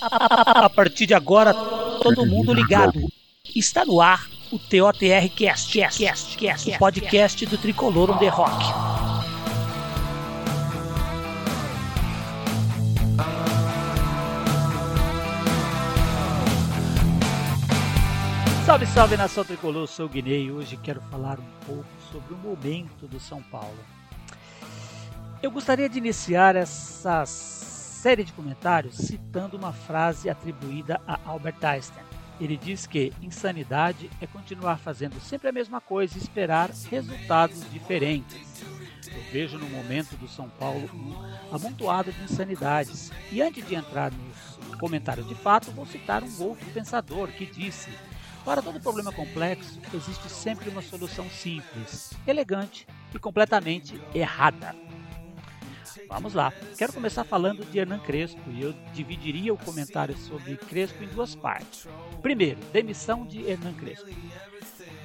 A partir de agora, todo mundo ligado. Está no ar o TOTR Cast, Cast, Cast, Cast, o podcast do Tricolor on the Rock. Salve, salve nação tricolor, sou o Guinei e hoje quero falar um pouco sobre o momento do São Paulo. Eu gostaria de iniciar essas série de comentários citando uma frase atribuída a Albert Einstein. Ele diz que insanidade é continuar fazendo sempre a mesma coisa e esperar resultados diferentes. Eu vejo no momento do São Paulo um amontoado de insanidades. E antes de entrar nos comentários de fato, vou citar um outro pensador que disse: Para todo problema complexo, existe sempre uma solução simples, elegante e completamente errada. Vamos lá. Quero começar falando de Hernan Crespo e eu dividiria o comentário sobre Crespo em duas partes. Primeiro, demissão de Hernan Crespo.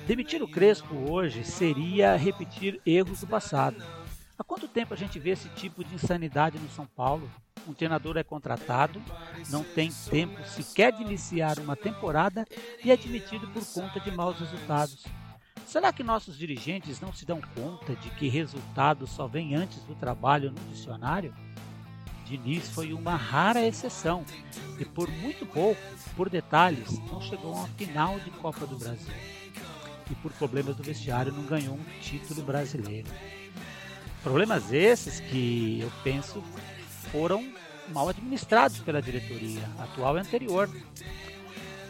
Demitir o Crespo hoje seria repetir erros do passado. Há quanto tempo a gente vê esse tipo de insanidade no São Paulo? Um treinador é contratado, não tem tempo sequer de iniciar uma temporada e é demitido por conta de maus resultados. Será que nossos dirigentes não se dão conta de que resultado só vem antes do trabalho no dicionário? Diniz foi uma rara exceção e por muito pouco, por detalhes, não chegou a final de Copa do Brasil. E por problemas do vestiário não ganhou um título brasileiro. Problemas esses que eu penso foram mal administrados pela diretoria atual e anterior.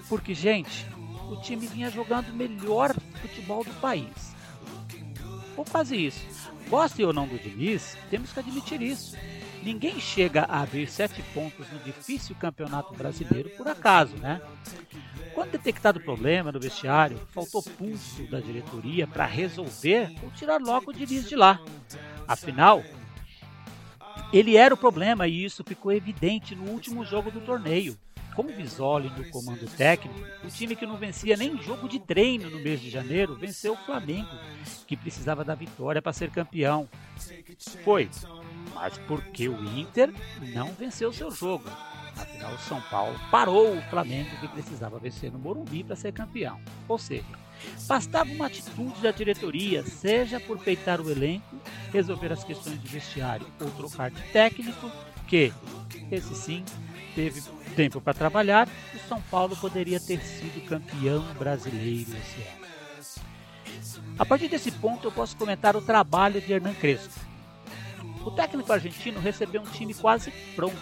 Porque, gente, o time vinha jogando o melhor futebol do país. Ou quase isso. Goste ou não do Diniz, temos que admitir isso. Ninguém chega a abrir sete pontos no difícil campeonato brasileiro por acaso, né? Quando detectado o problema no vestiário, faltou pulso da diretoria para resolver ou tirar logo o Diniz de lá. Afinal, ele era o problema e isso ficou evidente no último jogo do torneio. Com Visoli no comando técnico, o time que não vencia nem jogo de treino no mês de janeiro venceu o Flamengo, que precisava da vitória para ser campeão. Foi, mas porque o Inter não venceu seu jogo. Afinal, o São Paulo parou o Flamengo que precisava vencer no Morumbi para ser campeão. Ou seja, bastava uma atitude da diretoria, seja por peitar o elenco, resolver as questões de vestiário ou trocar de técnico, que, esse sim, teve tempo para trabalhar, o São Paulo poderia ter sido campeão brasileiro esse ano. A partir desse ponto, eu posso comentar o trabalho de Hernan Crespo. O técnico argentino recebeu um time quase pronto.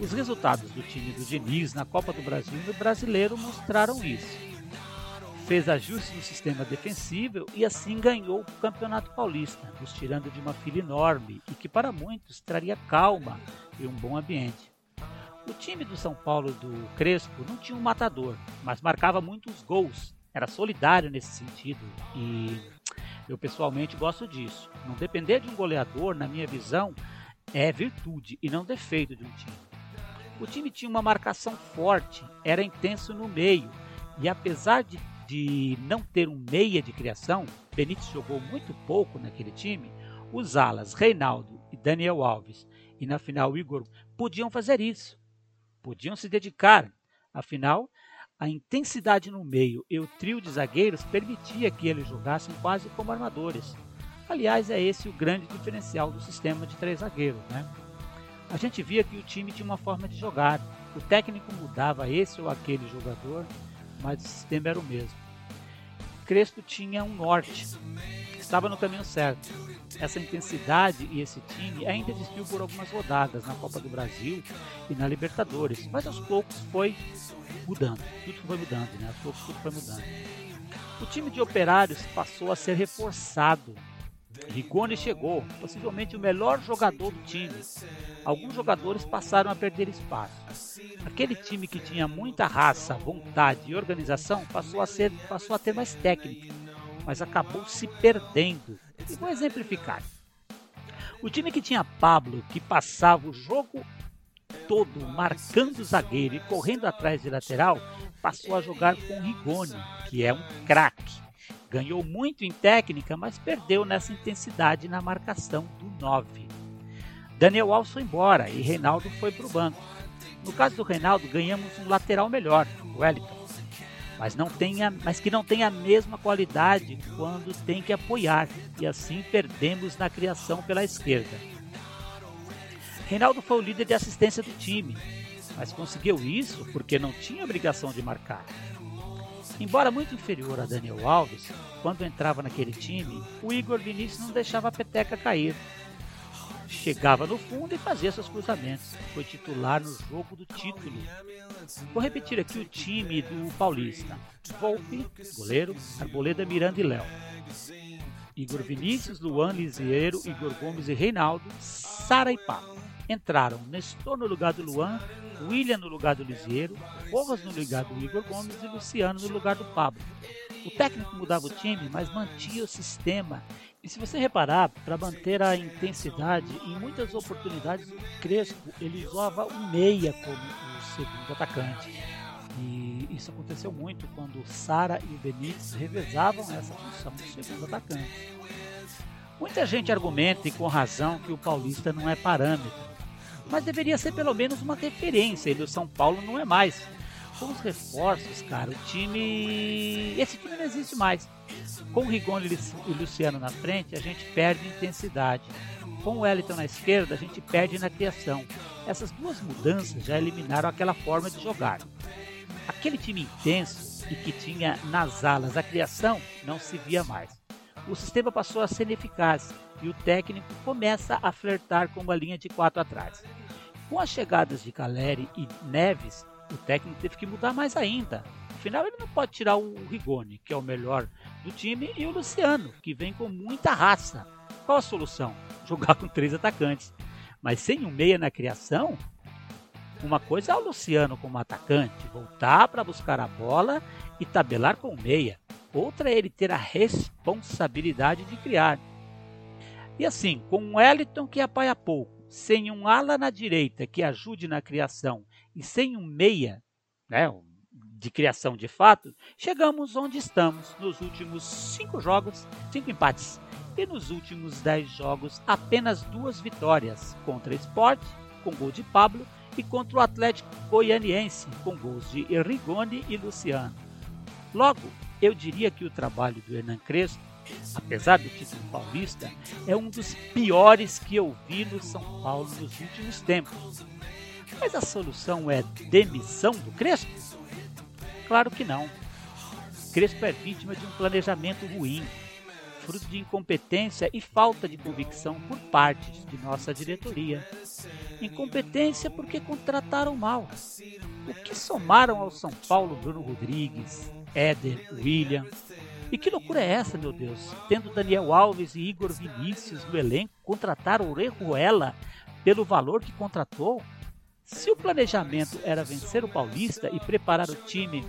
Os resultados do time do Diniz na Copa do Brasil e no Brasileiro mostraram isso. Fez ajustes no sistema defensivo e assim ganhou o Campeonato Paulista, nos tirando de uma fila enorme e que para muitos traria calma e um bom ambiente. O time do São Paulo do Crespo não tinha um matador, mas marcava muitos gols. Era solidário nesse sentido e eu pessoalmente gosto disso. Não depender de um goleador, na minha visão, é virtude e não defeito de um time. O time tinha uma marcação forte, era intenso no meio e apesar de, de não ter um meia de criação, Benítez jogou muito pouco naquele time. Os alas Reinaldo e Daniel Alves e na final Igor podiam fazer isso podiam se dedicar. Afinal, a intensidade no meio e o trio de zagueiros permitia que eles jogassem quase como armadores. Aliás, é esse o grande diferencial do sistema de três zagueiros. Né? A gente via que o time tinha uma forma de jogar. O técnico mudava esse ou aquele jogador, mas o sistema era o mesmo. Crespo tinha um norte, estava no caminho certo. Essa intensidade e esse time ainda existiu por algumas rodadas na Copa do Brasil e na Libertadores, mas aos poucos foi mudando. Tudo foi mudando, né? Aos poucos tudo foi mudando. O time de operários passou a ser reforçado. Rigoni chegou, possivelmente o melhor jogador do time. Alguns jogadores passaram a perder espaço. Aquele time que tinha muita raça, vontade e organização passou a, ser, passou a ter mais técnica mas acabou se perdendo. E vou exemplificar. O time que tinha Pablo, que passava o jogo todo marcando o zagueiro e correndo atrás de lateral, passou a jogar com Rigoni, que é um craque. Ganhou muito em técnica, mas perdeu nessa intensidade na marcação do 9. Daniel Alves foi embora e Reinaldo foi para o banco. No caso do Reinaldo, ganhamos um lateral melhor, o Wellington, mas, não tenha, mas que não tem a mesma qualidade quando tem que apoiar, e assim perdemos na criação pela esquerda. Reinaldo foi o líder de assistência do time, mas conseguiu isso porque não tinha obrigação de marcar. Embora muito inferior a Daniel Alves, quando entrava naquele time, o Igor Vinícius não deixava a peteca cair. Chegava no fundo e fazia seus cruzamentos. Foi titular no jogo do título. Vou repetir aqui o time do Paulista: Volpe, goleiro, Arboleda, Miranda e Léo. Igor Vinícius, Luan Lisieiro, Igor Gomes e Reinaldo, Sara e Papo. Entraram Nestor no lugar do Luan, William no lugar do Lisieiro, Porras no lugar do Igor Gomes e Luciano no lugar do Pablo. O técnico mudava o time, mas mantinha o sistema. E se você reparar, para manter a intensidade, em muitas oportunidades o Crespo ele usava o meia como o segundo atacante. E isso aconteceu muito quando Sara e o Benítez revezavam essa função do segundo atacante. Muita gente argumenta, e com razão, que o Paulista não é parâmetro mas deveria ser pelo menos uma referência. E o São Paulo não é mais. Com os reforços, cara, o time. Esse time não existe mais. Com o Rigoni e Luciano na frente, a gente perde intensidade. Com o Wellington na esquerda, a gente perde na criação. Essas duas mudanças já eliminaram aquela forma de jogar. Aquele time intenso e que tinha nas alas a criação não se via mais. O sistema passou a ser ineficaz e o técnico começa a flertar com uma linha de quatro atrás. Com as chegadas de Caleri e Neves, o técnico teve que mudar mais ainda. Afinal, ele não pode tirar o Rigoni, que é o melhor do time, e o Luciano, que vem com muita raça. Qual a solução? Jogar com três atacantes. Mas sem um meia na criação, uma coisa é o Luciano como atacante, voltar para buscar a bola e tabelar com o meia. Outra é ele ter a responsabilidade de criar. E assim, com um Wellington que apoia pouco, sem um ala na direita que ajude na criação e sem um meia né, de criação de fato, chegamos onde estamos nos últimos cinco jogos, cinco empates. E nos últimos dez jogos, apenas duas vitórias contra o Sport, com gol de Pablo, e contra o Atlético Goianiense, com gols de Rigoni e Luciano. Logo, eu diria que o trabalho do Hernan Crespo apesar do título paulista, é um dos piores que eu vi no São Paulo nos últimos tempos. Mas a solução é demissão do Crespo? Claro que não. Crespo é vítima de um planejamento ruim, fruto de incompetência e falta de convicção por parte de nossa diretoria. Incompetência porque contrataram mal. O que somaram ao São Paulo Bruno Rodrigues, Éder, William, e que loucura é essa, meu Deus? Tendo Daniel Alves e Igor Vinícius no elenco, contratar Orejuela pelo valor que contratou? Se o planejamento era vencer o Paulista e preparar o time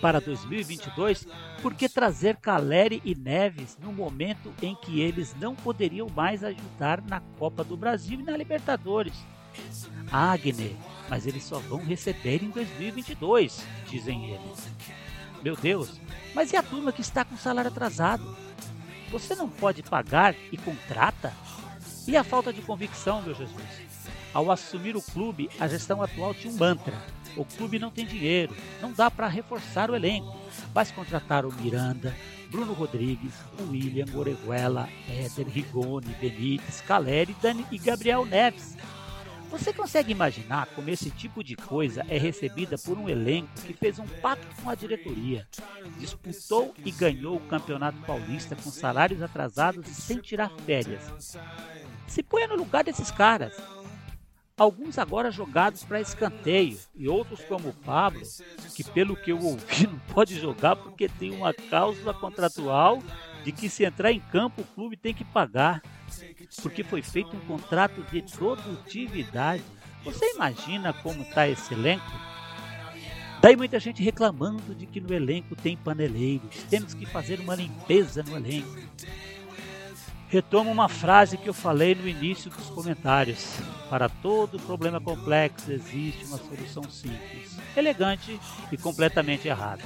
para 2022, por que trazer Caleri e Neves no momento em que eles não poderiam mais ajudar na Copa do Brasil e na Libertadores? Agner, mas eles só vão receber em 2022, dizem eles. Meu Deus, mas e a turma que está com salário atrasado? Você não pode pagar e contrata? E a falta de convicção, meu Jesus? Ao assumir o clube, a gestão atual tinha um mantra: o clube não tem dinheiro, não dá para reforçar o elenco. Mas contratar o Miranda, Bruno Rodrigues, William, Orejuela, Éder, Rigoni, Benítez, Caleri, Dani e Gabriel Neves. Você consegue imaginar como esse tipo de coisa é recebida por um elenco que fez um pacto com a diretoria, disputou e ganhou o Campeonato Paulista com salários atrasados e sem tirar férias? Se põe no lugar desses caras. Alguns agora jogados para escanteio e outros como o Pablo, que pelo que eu ouvi não pode jogar porque tem uma cláusula contratual de que se entrar em campo o clube tem que pagar porque foi feito um contrato de produtividade. Você imagina como está esse elenco? Daí muita gente reclamando de que no elenco tem paneleiros, temos que fazer uma limpeza no elenco. Retomo uma frase que eu falei no início dos comentários. Para todo problema complexo existe uma solução simples, elegante e completamente errada.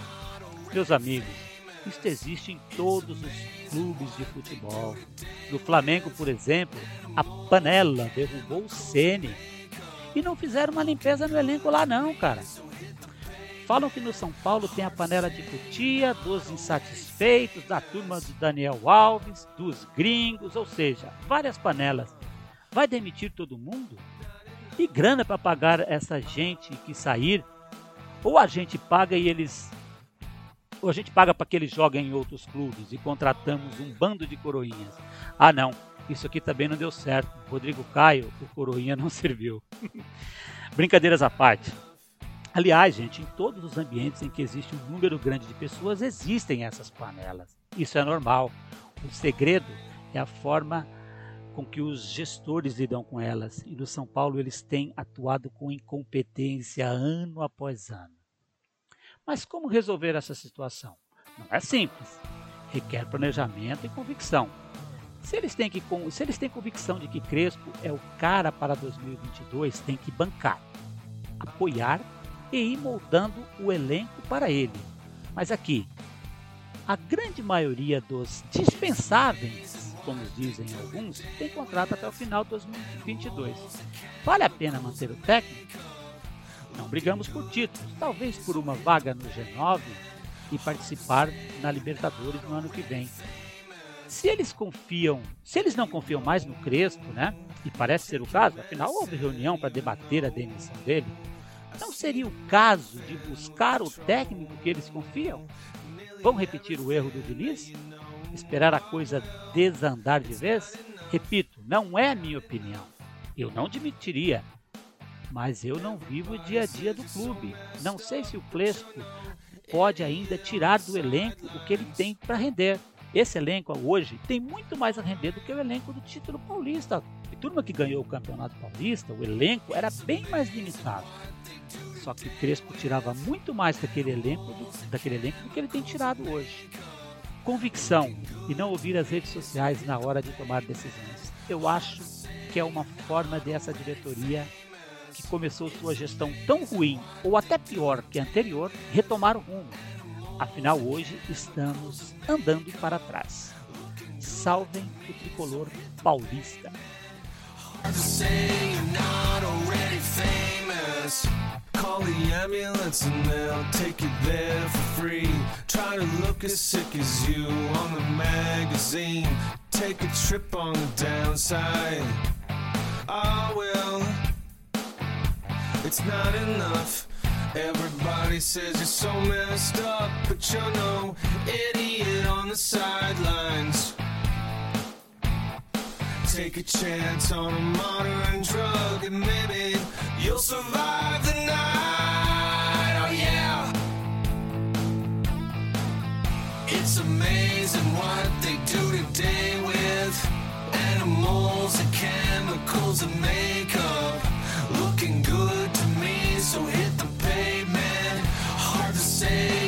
Meus amigos, isto existe em todos os clubes de futebol. No Flamengo, por exemplo, a panela derrubou o Sene. e não fizeram uma limpeza no elenco lá não, cara. Falam que no São Paulo tem a panela de cutia, dos insatisfeitos, da turma do Daniel Alves, dos gringos, ou seja, várias panelas. Vai demitir todo mundo? E grana para pagar essa gente que sair? Ou a gente paga e eles. A gente paga para que eles joguem em outros clubes e contratamos um bando de coroinhas? Ah, não, isso aqui também não deu certo. Rodrigo Caio, o coroinha não serviu. Brincadeiras à parte. Aliás, gente, em todos os ambientes em que existe um número grande de pessoas, existem essas panelas. Isso é normal. O segredo é a forma com que os gestores lidam com elas. E no São Paulo eles têm atuado com incompetência ano após ano. Mas como resolver essa situação? Não é simples. Requer planejamento e convicção. Se eles, têm que, se eles têm convicção de que Crespo é o cara para 2022, tem que bancar, apoiar e ir moldando o elenco para ele. Mas aqui, a grande maioria dos dispensáveis, como dizem alguns, tem contrato até o final de 2022. Vale a pena manter o técnico? Não brigamos por títulos, talvez por uma vaga no G9 e participar na Libertadores no ano que vem. Se eles confiam, se eles não confiam mais no Crespo, né? E parece ser o caso, afinal houve reunião para debater a demissão dele. Não seria o caso de buscar o técnico que eles confiam? Vão repetir o erro do Diniz? Esperar a coisa desandar de vez? Repito, não é minha opinião. Eu não demitiria. Mas eu não vivo o dia a dia do clube. Não sei se o Crespo pode ainda tirar do elenco o que ele tem para render. Esse elenco hoje tem muito mais a render do que o elenco do título paulista. A turma que ganhou o campeonato paulista, o elenco era bem mais limitado. Só que o Crespo tirava muito mais daquele elenco do, daquele elenco do que ele tem tirado hoje. Convicção e não ouvir as redes sociais na hora de tomar decisões. Eu acho que é uma forma dessa diretoria que começou sua gestão tão ruim, ou até pior que a anterior, retomar o rumo Afinal, hoje estamos andando para trás. Salvem o tricolor paulista. Call the ambulance and they'll take you there for free. Try to look as sick as you on the magazine. Take a trip on the downside. It's not enough. Everybody says you're so messed up, but you're no idiot on the sidelines. Take a chance on a modern drug, and maybe you'll survive the night. Oh, yeah. It's amazing what they do today with animals and chemicals and made so hit the pavement. Hard to say.